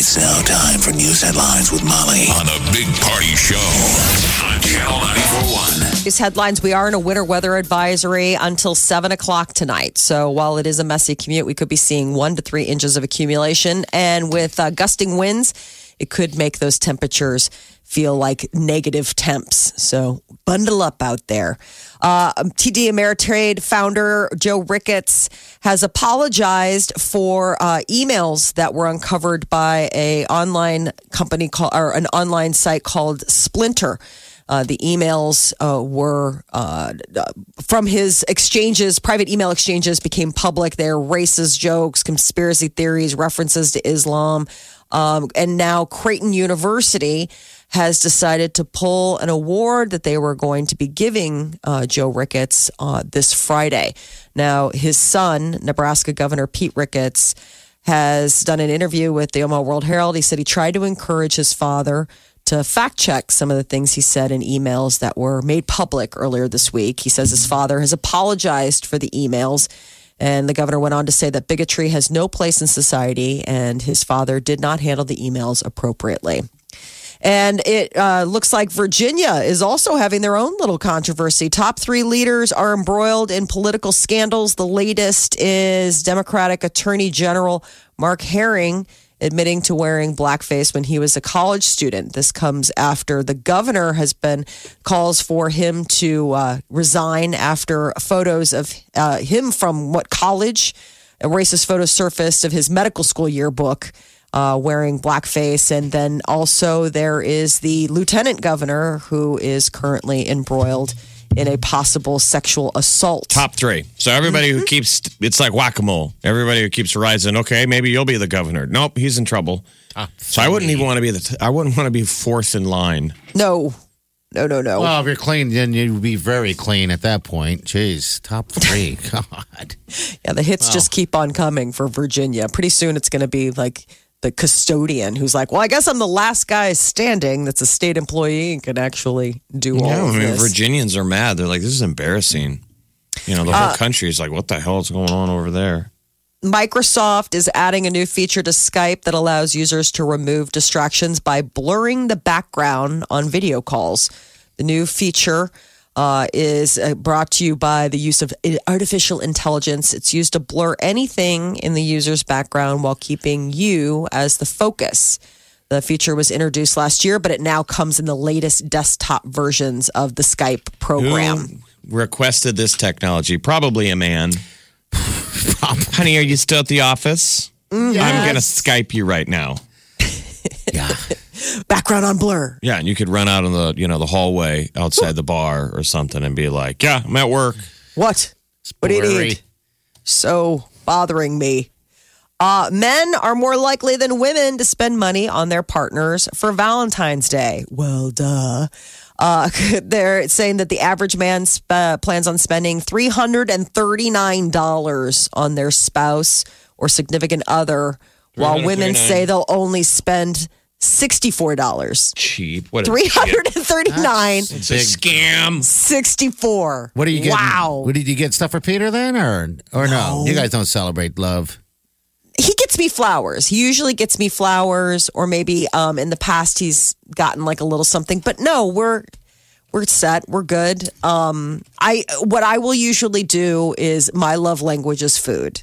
It's now time for news headlines with Molly on a big party show on Channel 941. These headlines we are in a winter weather advisory until 7 o'clock tonight. So while it is a messy commute, we could be seeing one to three inches of accumulation. And with uh, gusting winds, it could make those temperatures feel like negative temps. So bundle up out there. Uh, TD Ameritrade founder Joe Ricketts has apologized for uh, emails that were uncovered by a online company called or an online site called Splinter. Uh, the emails uh, were uh, from his exchanges, private email exchanges became public. They're racist jokes, conspiracy theories, references to Islam. Um, and now Creighton University has decided to pull an award that they were going to be giving uh, Joe Ricketts uh, this Friday. Now, his son, Nebraska Governor Pete Ricketts, has done an interview with the Omaha World Herald. He said he tried to encourage his father to fact check some of the things he said in emails that were made public earlier this week. He says his father has apologized for the emails. And the governor went on to say that bigotry has no place in society, and his father did not handle the emails appropriately. And it uh, looks like Virginia is also having their own little controversy. Top three leaders are embroiled in political scandals. The latest is Democratic Attorney General Mark Herring admitting to wearing blackface when he was a college student. This comes after the governor has been calls for him to uh, resign after photos of uh, him from what college. A racist photo surfaced of his medical school yearbook uh, wearing blackface. And then also there is the lieutenant governor who is currently embroiled in a possible sexual assault. Top three. So everybody Mm-hmm. who keeps it's like whack a mole. Everybody who keeps rising. Okay, maybe you'll be the governor. Nope, he's in trouble. so I wouldn't even want to be the. T- I wouldn't want to be fourth in line. No, no, no, no. Well, if you're clean, then you'd be very clean at that point. Jeez, top three. God. yeah, the hits just keep on coming for Virginia. Pretty soon it's going to be like the custodian who's like, well, I guess I'm the last guy standing that's a state employee and can actually do all Yeah, I mean this. Virginians are mad. They're like, this is embarrassing. You know, the Uh, whole country is like, what the hell is going on over there? Microsoft is adding a new feature to Skype that allows users to remove distractions by blurring the background on video calls. The new feature uh, is uh, brought to you by the use of artificial intelligence. It's used to blur anything in the user's background while keeping you as the focus. The feature was introduced last year, but it now comes in the latest desktop versions of the Skype program. Who requested this technology? Probably a man. Honey, are you still at the office? I'm going to Skype you right now. Background on blur. Yeah, and you could run out in the, you know, the hallway outside the bar or something and be like, "Yeah, I'm at work." What? What do you need? So bothering me. Uh, men are more likely than women to spend money on their partners for Valentine's Day. Well, duh. Uh, they're saying that the average man sp- uh, plans on spending $339 on their spouse or significant other, while women say they'll only spend $64. Cheap. What? a- 339 It's a scam. 64 What are you getting? Wow. What did you get stuff for Peter then, or or no? You guys don't celebrate love. he gets me flowers. He usually gets me flowers, or maybe um, in the past he's gotten like a little something. But no, we're we're set. We're good. Um, I what I will usually do is my love language is food.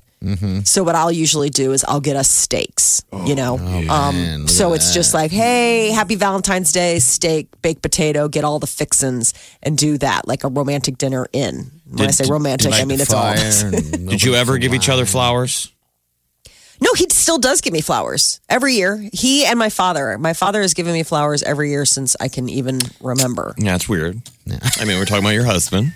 So what I'll usually do is I'll get us steaks. you know, man, um, so at it's just like, hey, happy Valentine's Day, steak, baked potato, get all the fixins, and do that like a romantic dinner in. When I say romantic, I mean it's all. Did you ever give each other flowers? No, he still does give me flowers every year. He and my father. My father has given me flowers every year since I can even remember. Yeah, it's weird. I mean, we're talking about your husband.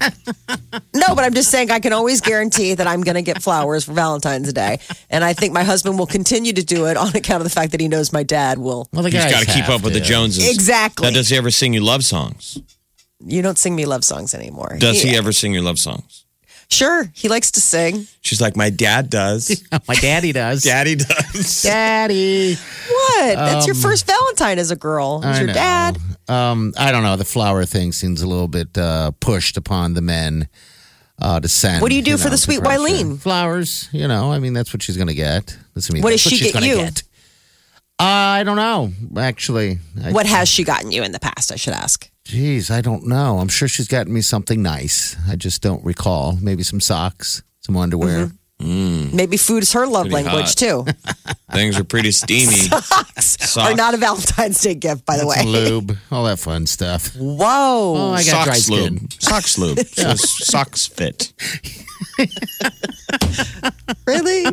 No, but I'm just saying I can always guarantee that I'm going to get flowers for Valentine's Day. And I think my husband will continue to do it on account of the fact that he knows my dad will. Well, the He's guys got to keep have up with the. Joneses. Exactly. Now, does he ever sing you love songs? You don't sing me love songs anymore. Does he ever sing your love songs? Sure. He likes to sing. She's like, my dad does. My daddy does. Daddy does. Daddy. What? That's your first Valentine as a girl. It's I your know. dad. Um, I don't know. The flower thing seems a little bit uh, pushed upon the men uh, to send. What do you do for know, the to sweet pressure. Wileen? Flowers. You know, I mean, that's what she's going to get. That's, I mean, What that's does she she's get gonna you? Get. I don't know. Actually, I, What has she gotten you in the past? I should ask. Geez, I don't know. I'm sure she's gotten me something nice. I just don't recall. Maybe some socks, some underwear. Mm-hmm. Maybe food is her love Pretty language hot. too. Things are pretty steamy. Socks are not a Valentine's Day gift, by the way. Lube, all that fun stuff. Whoa. Oh, I got dry Socks skin. lube. Socks lube. So socks fit. really?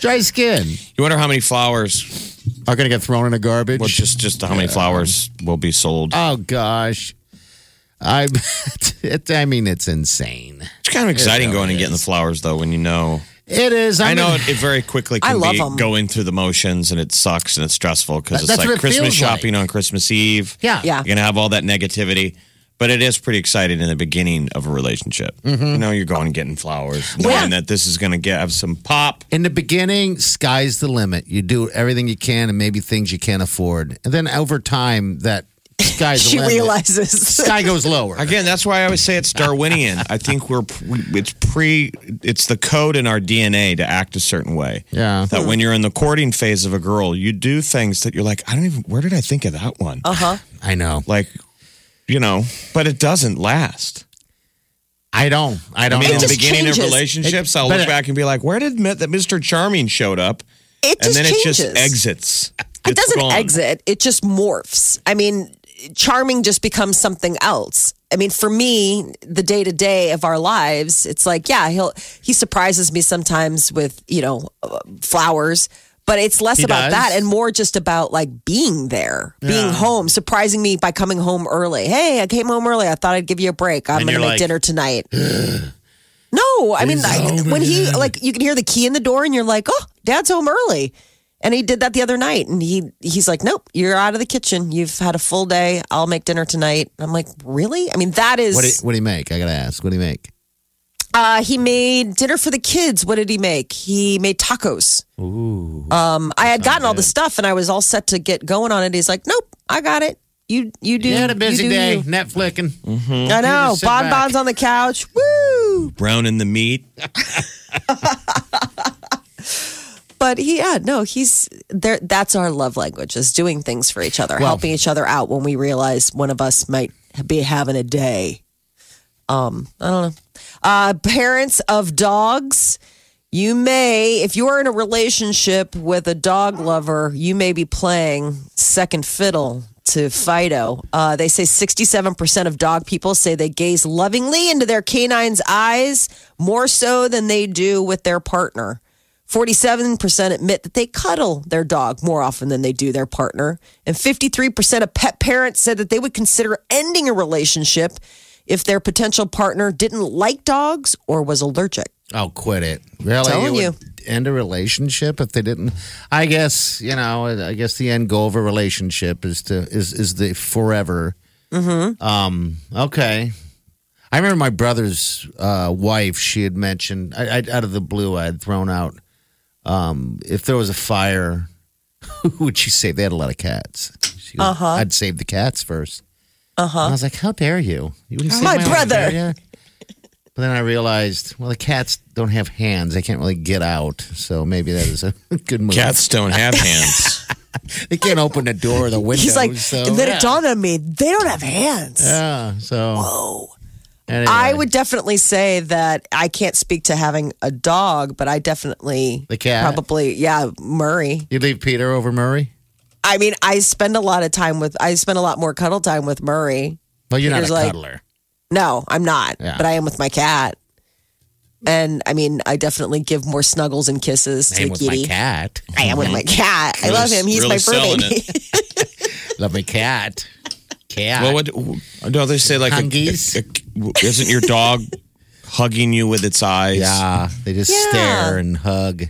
Dry skin You wonder how many flowers, are going to get thrown in the garbage. well, just just how many flowers will be sold. oh gosh, I. It, I mean, it's insane. It's kind of exciting really going and getting the flowers, though, when you know. It is. I I'm know it, it very quickly I can love be 'em. going through the motions and it sucks and it's stressful because it's like it Christmas feels like. shopping on Christmas Eve. Yeah. Yeah. You're going to have all that negativity. But it is pretty exciting in the beginning of a relationship. Mm-hmm. You know, you're going and getting flowers, knowing that this is going to get have some pop. In the beginning, sky's the limit. You do everything you can and maybe things you can't afford. And then over time, that sky's She limit. realizes. Sky goes lower. Again, that's why I always say it's Darwinian. I think we're it's pre it's the code in our DNA to act a certain way. Yeah. That when you're in the courting phase of a girl, you do things that you're like, I don't even where did I think of that one? Uh huh. I know. Like, you know, but it doesn't last. I don't. I I don't. mean, in the beginning changes. of relationships, I'll look it- back and be like, where did that Mr. Charming showed up? It And just then changes. it just exits. It doesn't gone. exit. It just morphs. I mean, charming just becomes something else. I mean, for me, the day to day of our lives, it's like, yeah, he'll he surprises me sometimes with you know uh, flowers, but it's less He about does? that and more just about like being there, being home, surprising me by coming home early. Hey, I came home early. I thought I'd give you a break. I'm going to make like, dinner tonight. no, I mean, I, when he like you can hear the key in the door and you're like, oh, dad's home early. And he did that the other night, and he he's like, "Nope, you're out of the kitchen. You've had a full day. I'll make dinner tonight." I'm like, "Really? I mean, that is." What do, you, what do you make? I got to ask. What do you make? Uh, he made dinner for the kids. What did he make? He made tacos. Ooh. Um, I had gotten all the stuff, and I was all set to get going on it. He's like, "Nope, I got it. You you do." You had a busy you do day, you." Netflixing. I know. just sit Bonbons on the couch. Woo! Browning the meat. But he, yeah, no, he's there. That's our love language is doing things for each other, Well- helping each other out when we realize one of us might be having a day. Um, I don't know. Uh, parents of dogs, you may, if you're in a relationship with a dog lover, you may be playing second fiddle to Fido. Uh, they say 67% of dog people say they gaze lovingly into their canine's eyes more so than they do with their partner. 47% admit that they cuddle their dog more often than they do their partner. And 53% of pet parents said that they would consider ending a relationship if their potential partner didn't like dogs or was allergic. Oh, quit it! Really? Telling would End a relationship if they didn't. I guess you know. I guess the end goal of a relationship is to is is the forever. Mm-hmm. Um. Okay. I remember my brother's uh, wife. She had mentioned I, I, out of the blue. I had thrown out um, if there was a fire. Who would she save? They had a lot of cats. Goes, Uh-huh. I'd save the cats first. Uh huh. I was like, "How dare you? You wouldn't save My own brother. But then I realized, well, the cats don't have hands; they can't really get out. So maybe that is a good move. Cats don't have hands. they can't open the door or the window. He's like, so, and then yeah. it dawned on me, they don't have hands. Yeah. So. Whoa. Anyway. I would definitely say that I can't speak to having a dog, but I definitely The cat? probably yeah Murray. You leave Peter over Murray? I mean, I spend a lot of time with I spend a lot more cuddle time with Murray. Well, you're not a like- cuddler. No, I'm not, Yeah. but I am with my cat. And I mean, I definitely give more snuggles and kisses Same to with Kitty. my cat. I am with my cat. I love him. He's really my fur baby. Love my cat. Cat. Well, what no? They say like a, Hungies? a- a- isn't your dog hugging you with its eyes? yeah, they just Yeah. stare and hug.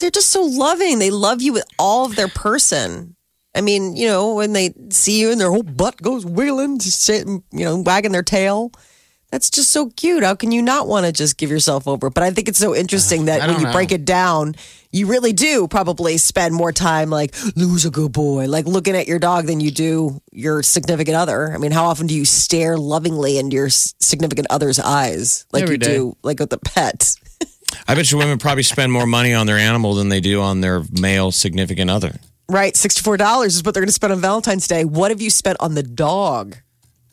They're just so loving. They love you with all of their person. I mean, you know, when they see you and their whole butt goes wiggling, just sitting, you know, wagging their tail. That's just so cute. How can you not want to just give yourself over? But I think it's so interesting that when you know. break it down, you really do probably spend more time like, lose a good boy? Like looking at your dog than you do your significant other. I mean, how often do you stare lovingly into your significant other's eyes like Every you day. do like with the pet? I bet you women probably spend more money on their animal than they do on their male significant other. Right, sixty-four dollars is what they're going to spend on Valentine's Day. What have you spent on the dog?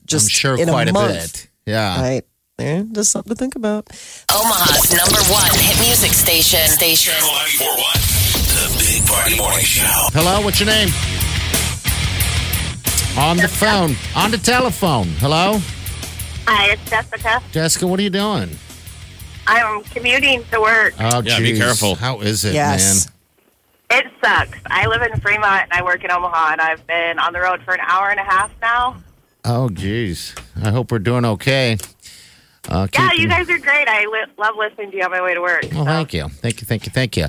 Just I'm sure in quite a, a, month. bit. Yeah. Right there, just something to think about. Omaha's number one hit music station. Station. Channel 941. The Big Party Morning Show. Hello, what's your name? On the phone. On the telephone. Hello? Hi, it's Jessica. Jessica, what are you doing? I'm commuting to work. Oh, Yeah, be geez. careful. How is it, Yes. It sucks. I live in Fremont and I work in Omaha, and I've been on the road for an hour and a half now. Oh, geez. I hope we're doing okay. Uh, Yeah, keeping- you guys are great. I li- love listening to you on my way to work. Well, so. thank you. Thank you, thank you, thank you.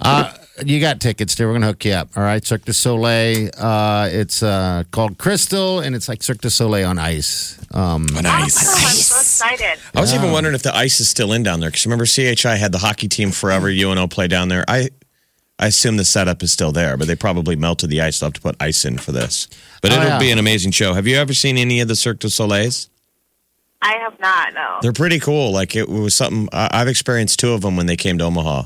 Uh, you got tickets dude. We're going to hook you up. All right. Cirque du Soleil. Uh, it's uh, called Crystal, and it's like Cirque du Soleil on ice. Um, Awesome. I'm so excited. I was even wondering if the ice is still in down there because remember CHI had the hockey team forever. UNO play down there. I I assume the setup is still there, but they probably melted the ice. They'll have to put ice in for this. But Oh, it'll yeah. be an amazing show. Have you ever seen any of the Cirque du Soleils? I have not, no. They're pretty cool. Like it was something I- I've experienced two of them when they came to Omaha,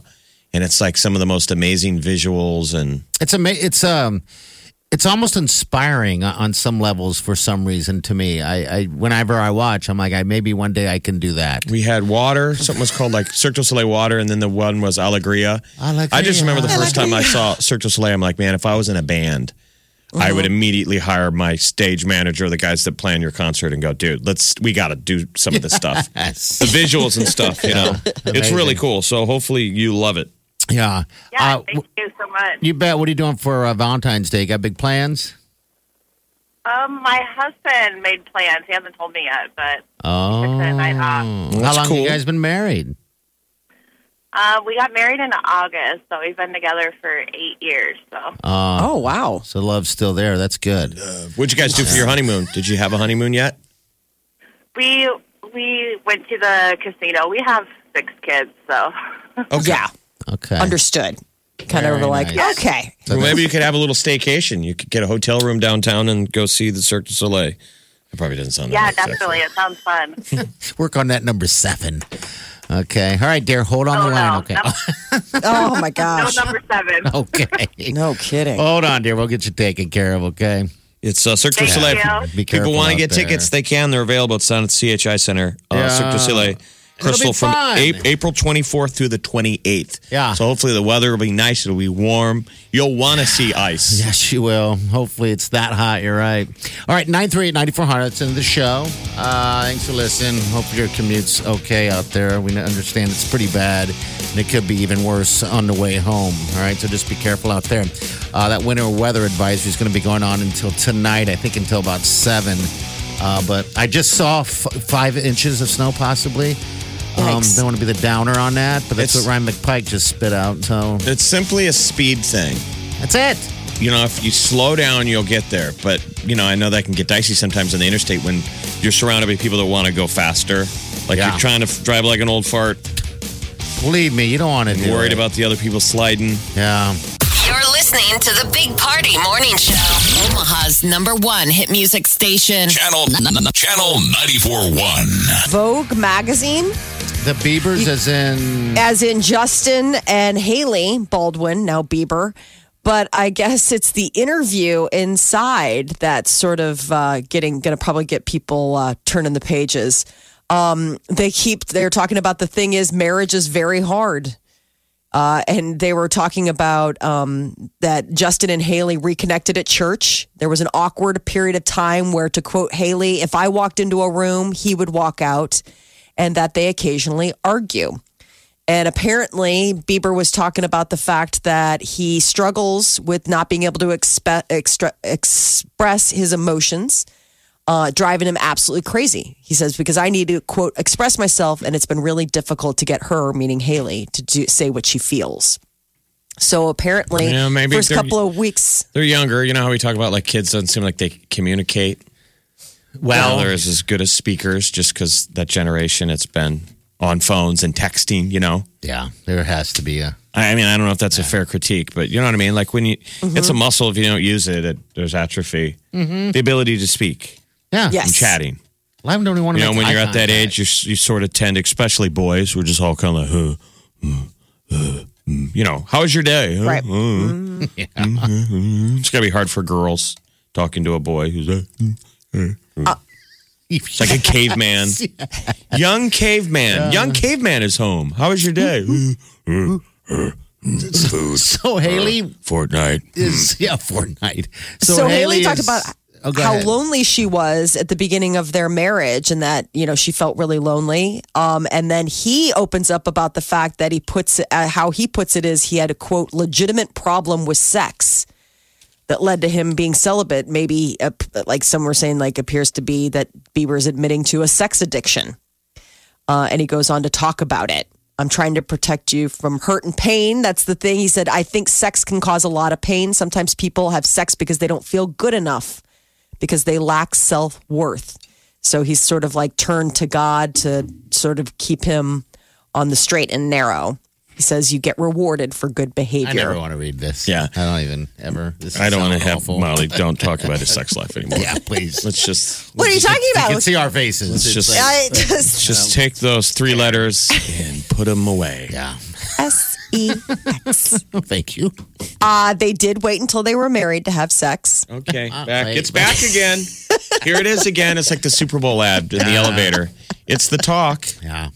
and it's like some of the most amazing visuals and it's ama- It's um, it's almost inspiring on- on some levels for some reason to me. I, I whenever I watch, I'm like, I maybe one day I can do that. We had water. Something was called like Cirque du Soleil water, and then the one was Alegria. Alegria. I just remember the first time I saw Cirque du Soleil. I'm like, man, if I was in a band, I would immediately hire my stage manager, the guys that plan your concert, and go, dude, let's we got to do some of this stuff, the visuals and stuff. You know, it's really cool. So hopefully you love it. Yeah. yeah, Uh, thank you so much. you bet. What are you doing for uh, Valentine's Day? Got big plans? Um, my husband made plans. He hasn't told me yet, but Oh. Took the night off. How That's long have cool. you guys been married? Uh, we got married in August, so we've been together for eight years. So Uh, Oh wow! So love's still there. That's good. What'd you guys do for your honeymoon? Did you have a honeymoon yet? we we went to the casino. We have six kids, so Okay. Yeah, Okay. understood. Kind Very of like nice. okay, Well, maybe you could have a little staycation. You could get a hotel room downtown and go see the Cirque du Soleil. It probably doesn't sound yeah, that sexy. definitely. It sounds fun. Work on that number seven. Okay. All right, dear. Hold on Oh, the line. no. Okay. oh my gosh. No gosh, number seven. okay. no kidding. Hold on, dear. We'll get you taken care of. Okay. It's uh, Cirque du Thank Soleil. you. Be careful. People want to get there. tickets, they can. They're available. It's down at CHI Center. Uh, Yeah. Cirque du Soleil. Crystal from. A- April 24th through the 28th. Yeah. So hopefully the weather will be nice. It'll be warm. You'll want to see ice. Yes, you will. Hopefully, it's that hot. You're right. All right, 938 9400. That's in the show. Uh, thanks for listening. Hope your commute's okay out there. We understand it's pretty bad, and it could be even worse on the way home. All right, so just be careful out there. Uh, that winter weather advisory is going to be going on until tonight, I think until about 7. Uh, but I just saw f- five inches of snow, possibly. Um, Yikes. don't want to be the downer on that, but that's It's- what Ryan McPike just spit out. So It's simply a speed thing. that's it. You know, if you slow down, you'll get there. But, you know, I know that can get dicey sometimes on the interstate when you're surrounded by people that want to go faster. Like Yeah. you're trying to f- drive like an old fart, Believe me, you don't want to do worried it. about the other people sliding. Yeah. You're listening to the Big Party Morning Show. Omaha's number one hit music station. Channel Channel 94.1. Vogue magazine, The Biebers, as in. as in Justin and Hailey Baldwin, now Bieber. But I guess it's the interview inside that's sort of uh, getting going to probably get people uh, turning the pages. Um, they keep they're talking about the thing is marriage is very hard. Uh, and they were talking about um, that Justin and Hailey reconnected at church. There was an awkward period of time where, to quote Hailey, if I walked into a room, he would walk out, and that they occasionally argue. And apparently, Bieber was talking about the fact that he struggles with not being able to expe- extra- express his emotions, uh, driving him absolutely crazy. He says, Because I need to, quote, express myself, and it's been really difficult to get her, meaning Hailey, to do, say what she feels. So apparently, Yeah, maybe first couple of weeks, They're younger. You know how we talk about like kids doesn't seem like they communicate. Well, they're as as good as speakers just because that generation it's been on phones and texting. You know, yeah, there has to be a. I mean, I don't know if that's a fair critique, but you know what I mean. Like when you, it's a muscle. If you don't use it, it there's atrophy. The ability to speak Yeah. Yes. and chatting. A lot of them don't even want to You know, make when you're at that age, you you sort of tend, especially boys, we're just all kind of like, huh, uh, uh, mm. you know, how was your day? Huh? Right. Uh, mhm. It's gotta be hard for girls talking to a boy who's a, it's like a caveman, young caveman, young caveman is home. How was your day? Food, So Hailey Fortnite. is yeah Fortnite. So, Hailey, is- talked about Oh, how ahead. lonely she was at the beginning of their marriage and that, you know, she felt really lonely. Um, and then he opens up about the fact that he puts uh, how he puts it is he had a quote, legitimate problem with sex that led to him being celibate. Maybe, uh, like some were saying, like appears to be that Bieber is admitting to a sex addiction. Uh, and he goes on to talk about it. I'm trying to protect you from hurt and pain. That's the thing. He said, I think sex can cause a lot of pain. Sometimes people have sex because they don't feel good enough, because they lack self worth. So he's sort of like turned to God to sort of keep him on the straight and narrow. He says, You get rewarded for good behavior. I behavior. never want to read this. Yeah. I don't even ever. This I don't want to have awful. Molly. Don't talk about his sex life anymore. Yeah, please. Let's just What are you talking You about? can see our faces. Let's just- like- I just just take those three letters and put them away. yeah. S E X. Thank you. Uh, they did wait until they were married to have sex. Okay, back. wait. It's back again. Here it is again. It's like the Super Bowl ad in the elevator. It's the talk. Yeah.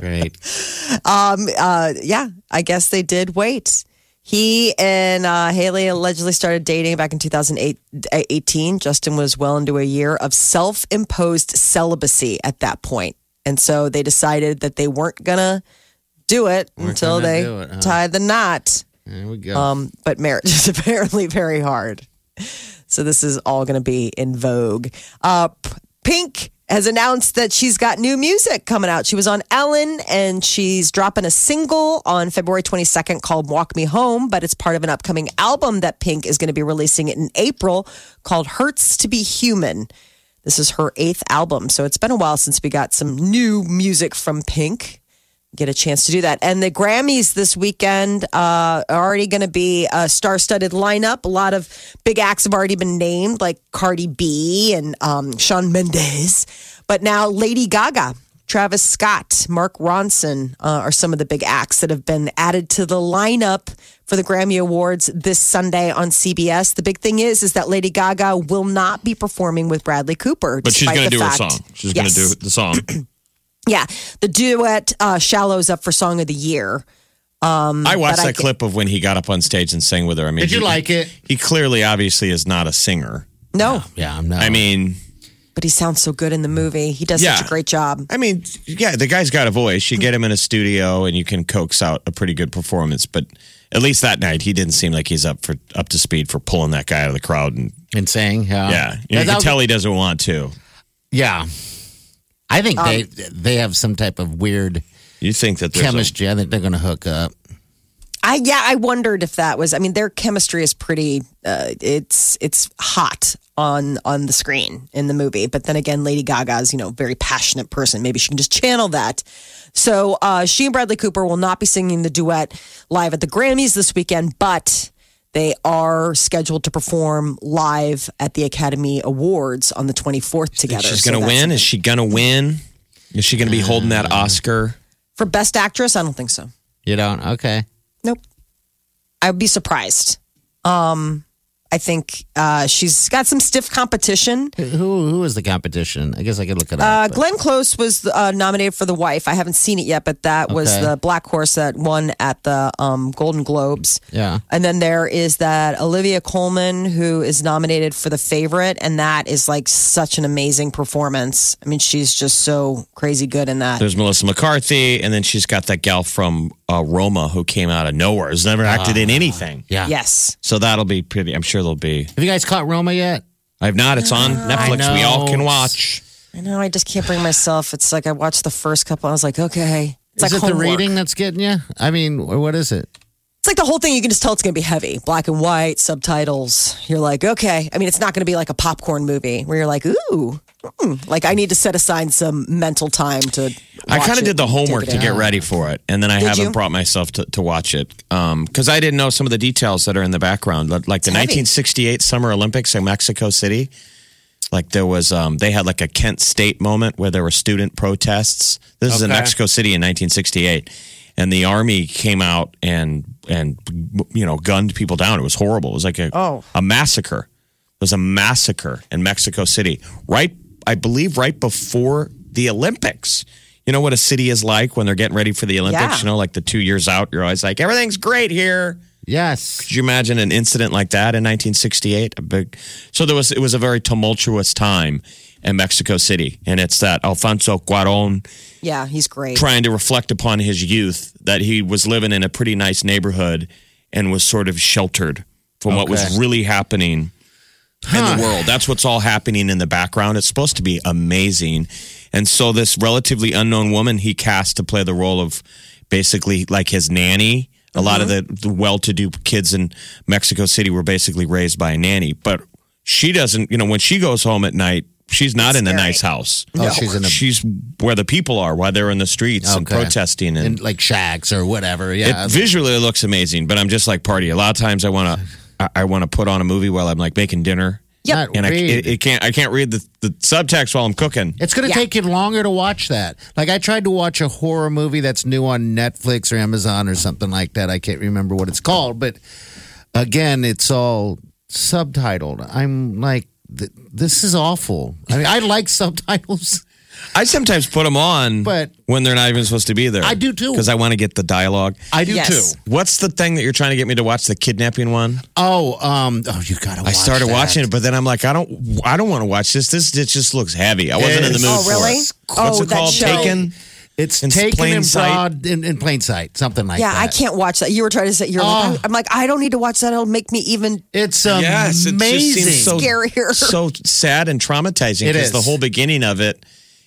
Great. Um, uh, yeah, I guess they did wait. He and uh, Hailey allegedly started dating back in 2018. Justin was well into a year of self imposed celibacy at that point. And so they decided that they weren't going to do it until gonna they it, huh? tied the knot. There we go. Um, but marriage is apparently very hard. So this is all going to be in vogue. Uh, Pink has announced that she's got new music coming out. She was on Ellen and she's dropping a single on February 22nd called Walk Me Home, but it's part of an upcoming album that Pink is going to be releasing in April called Hurts to Be Human. This is her eighth album. So it's been a while since we got some new music from Pink get a chance to do that. And the Grammys this weekend uh, are already going to be a star-studded lineup. A lot of big acts have already been named, like Cardi B and um, Shawn Mendes. But now Lady Gaga, Travis Scott, Mark Ronson uh, are some of the big acts that have been added to the lineup for the Grammy Awards this Sunday on CBS. The big thing is, is that Lady Gaga will not be performing with Bradley Cooper. But she's going to do her song. She's going to do the song. Yeah, the duet uh, "Shallows" up for Song of the Year. I watched But I that clip of when he got up on stage and sang with her. I mean, Did you he- like it? He clearly, obviously, is not a singer. No, Yeah, I'm not. I mean, but he sounds so good in the movie. He does Yeah. such a great job. I mean, yeah, the guy's got a voice. You get him in a studio, and you can coax out a pretty good performance. But at least that night, he didn't seem like he's up for up to speed for pulling that guy out of the crowd. And and saying, yeah, yeah, you, that can tell he doesn't want to. Yeah, I think Um, they they have some type of weird You think that chemistry. I think they're going to hook up. I yeah, I wondered if that was. I mean, their chemistry is pretty. Uh, it's it's hot on on the screen in the movie. But then again, Lady Gaga's you know very passionate person. Maybe she can just channel that. So uh, she and Bradley Cooper will not be singing the duet live at the Grammys this weekend, but. They are scheduled to perform live at the Academy Awards on the 24th together. she's going to that's win. Is she going to win? Is she going to be holding that Oscar? For Best Actress, I don't think so. You don't? Okay. Nope. I would be surprised. Um, I think uh, she's got some stiff competition. Who who is the competition? I guess I could look it Uh, up. but- Glenn Close was uh, nominated for The Wife. I haven't seen it yet, but that was the black horse that won at the um, Golden Globes. Yeah. And then there is that Olivia Colman who is nominated for The Favorite, and that is like such an amazing performance. I mean, she's just so crazy good in that. There's Melissa McCarthy, and then she's got that gal from uh, Roma who came out of nowhere, has never acted in anything. yeah. Yes. So that'll be pretty. I'm sure there'll be. Have you guys caught Roma yet? I've not. It's on Netflix. We all can watch. I know. I just can't bring myself. It's like I watched the first couple. I was like, okay. It's is like it the homework. reading that's getting you? I mean, what is it? It's like the whole thing. You can just tell it's going to be heavy, black and white subtitles. You're like, okay. I mean, it's not going to be like a popcorn movie where you're like, ooh, mm. like I need to set aside some mental time to. I kind of did the homework to get ready for it, and then I Did haven't you? brought myself to, to watch it because I didn't know some of the details that are in the background, like like the heavy. 1968 Summer Olympics in Mexico City. Like there was, um, they had like a Kent State moment where there were student protests. This is in Okay. Mexico City in 1968, and the army came out and and you know gunned people down. It was horrible. It was like a Oh. a massacre. It was a massacre in Mexico City, right? I believe right before the Olympics. You know what a city is like when they're getting ready for the Olympics. Yeah. You know, like the two years out, you're always like everything's great here. Yes. Could you imagine an incident like that in 1968? A big. So there was. It was a very tumultuous time in Mexico City, and it's that Alfonso Cuarón Yeah, he's great. trying to reflect upon his youth that he was living in a pretty nice neighborhood and was sort of sheltered from what was really happening in the world. That's what's all happening in the background. It's supposed to be amazing. And so this relatively unknown woman he cast to play the role of basically like his nanny. A lot of mm-hmm. the, the well-to-do kids in Mexico City were basically raised by a nanny, but she doesn't, you know, when she goes home at night, she's not in the nice house. Oh, she's in a She's where the people are, while they're in the streets and Okay. protesting and in like shacks or whatever. Yeah. it visually it looks amazing, but I'm just like party. A lot of times I want to I, I want to put on a movie while I'm like making dinner, Yep. Not and I read. it, it can't I can't read the, the subtext while I'm cooking. It's going to Yeah. take you longer to watch that. Like I tried to watch a horror movie that's new on Netflix or Amazon or something like that. I can't remember what it's called, but again, it's all subtitled. I'm like, th- this is awful. I mean, I like subtitles. I sometimes put them on, But- when they're not even supposed to be there. I do too. because I want to get the dialogue. I do Yes. too. What's the thing that you're trying to get me to watch? The kidnapping one. Oh, um, oh, you got to. I started watching it, but then I'm like, I don't, I don't want to watch this. This it just looks heavy. I wasn't in the mood Oh, for really? it. Oh, What's it that called? show. Taken. It's in taken plain in sight? broad in, in plain sight, something like yeah, that. Yeah, I can't watch that. You were trying to say you're Oh. like, I'm like, I don't need to watch that. It'll make me even It's Yes, it amazing. just seems so Scarier. so sad and traumatizing It is the whole beginning of it.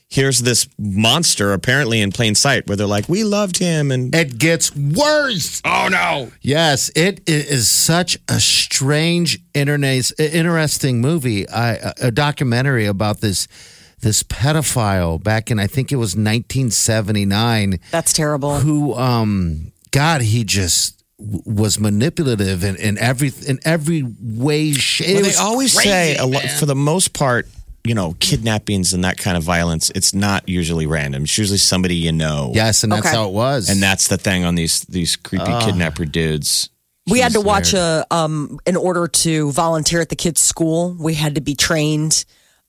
Here's this monster apparently in plain sight where they're like, "We loved him," and it gets worse. oh no, Yes, it is such a strange, internet, interesting movie. I, a documentary about this this pedophile back in I think it was 1979. that's terrible. Who, um, God, he just w- was manipulative in, in every in every way. Shape. well, It they was always crazy, say a lo- for the most part, you know, kidnappings and that kind of violence. It's not usually random. It's usually somebody you know. Yes, and that's Okay. how it was. and that's the thing on these these creepy kidnapper dudes. we had to Jeez, watch a um in order to volunteer at the kids' school. We had to be trained,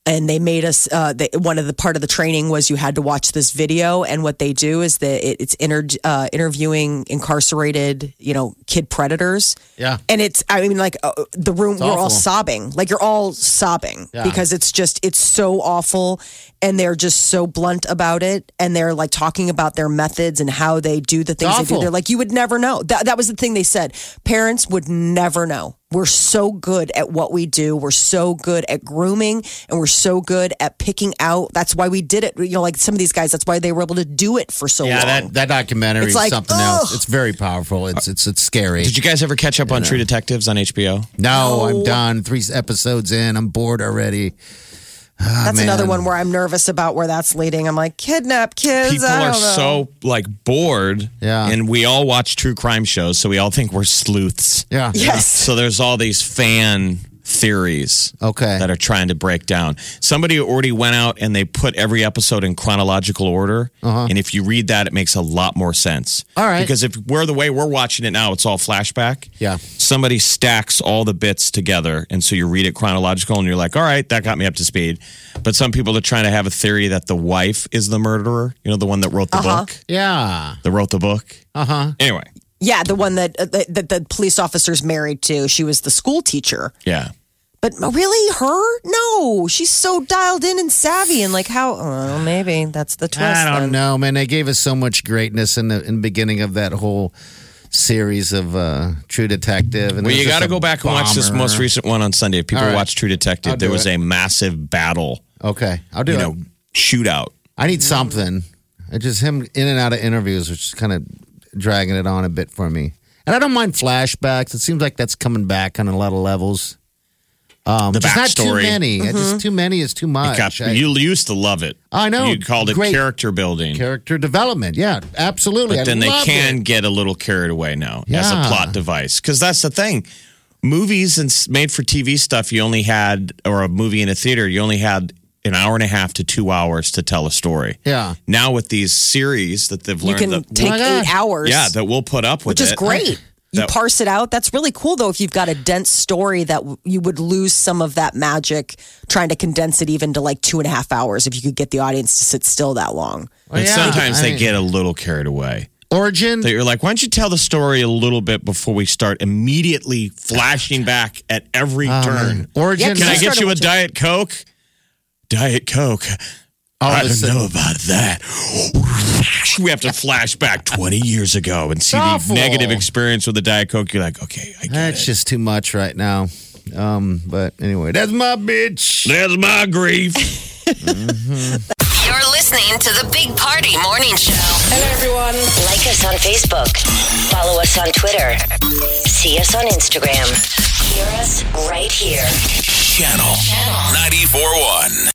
and they made us. Uh, they, one of the part of the training was you had to watch this video, and what they do is that it, it's inter, uh, interviewing incarcerated, you know, kid predators. Yeah. and it's I mean like uh, the room we're all sobbing, like you're all sobbing Yeah. because it's just it's so awful, and they're just so blunt about it, and they're like talking about their methods and how they do the things they do. They're like you would never know. That that was the thing they said. Parents would never know. We're so good at what we do. We're so good at grooming and we're so good at picking out. That's why we did it. You know, like some of these guys, that's why they were able to do it for so yeah, long. that that documentary It's is like, something ugh. else. It's very powerful. It's it's it's scary. Did you guys ever catch up on True Detectives on HBO? no, I'm done. Three episodes in. I'm bored already. Ah, that's man. another one where I'm nervous about where that's leading. I'm like, kidnap kids. People I are don't know. so like bored, Yeah. and we all watch true crime shows, so we all think we're sleuths. Yeah. Yes. So there's all these fan theories Okay. that are trying to break down. Somebody already went out and they put every episode in chronological order. And if you read that, it makes a lot more sense. Uh-huh. All right. Because if we're the way we're watching it now, it's all flashback. Yeah. Somebody stacks all the bits together. And so you read it chronological and you're like, all right, that got me up to speed. But some people are trying to have a theory that the wife is the murderer, you know, the one that wrote the Uh-huh. book, Yeah. that wrote the book. Uh huh. Anyway, Yeah, the one that, uh, that that the police officer's married to. She was the school teacher. yeah. But really, her? No, she's so dialed in and savvy, and like how? Oh, maybe that's the twist. I don't then. know, man. They gave us so much greatness in the in the beginning of that whole series of uh, True Detective. And Well, you got to go back and watch this most recent one on Sunday. If people All right. watch True Detective, I'll there was it. a massive battle, Okay, I'll do you it. know, shootout. I need something. It's just him in and out of interviews, which is kind of dragging it on a bit for me. And I don't mind flashbacks. It seems like that's coming back on a lot of levels. Um, The just not too backstory. many. It's Just too many is too much. got- I- you used to love it. I know. You called it Great. character building. character development. Yeah, absolutely. But I then they love can it. get a little carried away now as a Yeah. plot device. Because that's the thing. Movies and made for TV stuff, you only had, or a movie in a theater, you only had an hour and a half to two hours to tell a story. Yeah. Now with these series that they've learned, You can that, take oh my eight hours. yeah, that we'll put up with which is it. great. You That- parse it out. That's really cool, though. If you've got a dense story, that you would lose some of that magic trying to condense it even to like two and a half hours. If you could get the audience to sit still that long. Well, And yeah, sometimes I they get a little carried away. Origin. that you're like, why don't you tell the story a little bit before we start immediately flashing back at every Oh, turn? Origin. Yeah, Can I I get you a Diet Coke? Diet Coke. Oh, I don't know about that. We have to flash back 20 years ago and see the negative experience with the Diet Coke. You're like, okay, I get That's it. just too much right now. Um, but anyway, that's my bitch. That's my grief. You're listening to the Big Party Morning Show. Hello, everyone. Like us on Facebook. Follow us on Twitter. See us on Instagram. Hear us right here. Channel 94.1.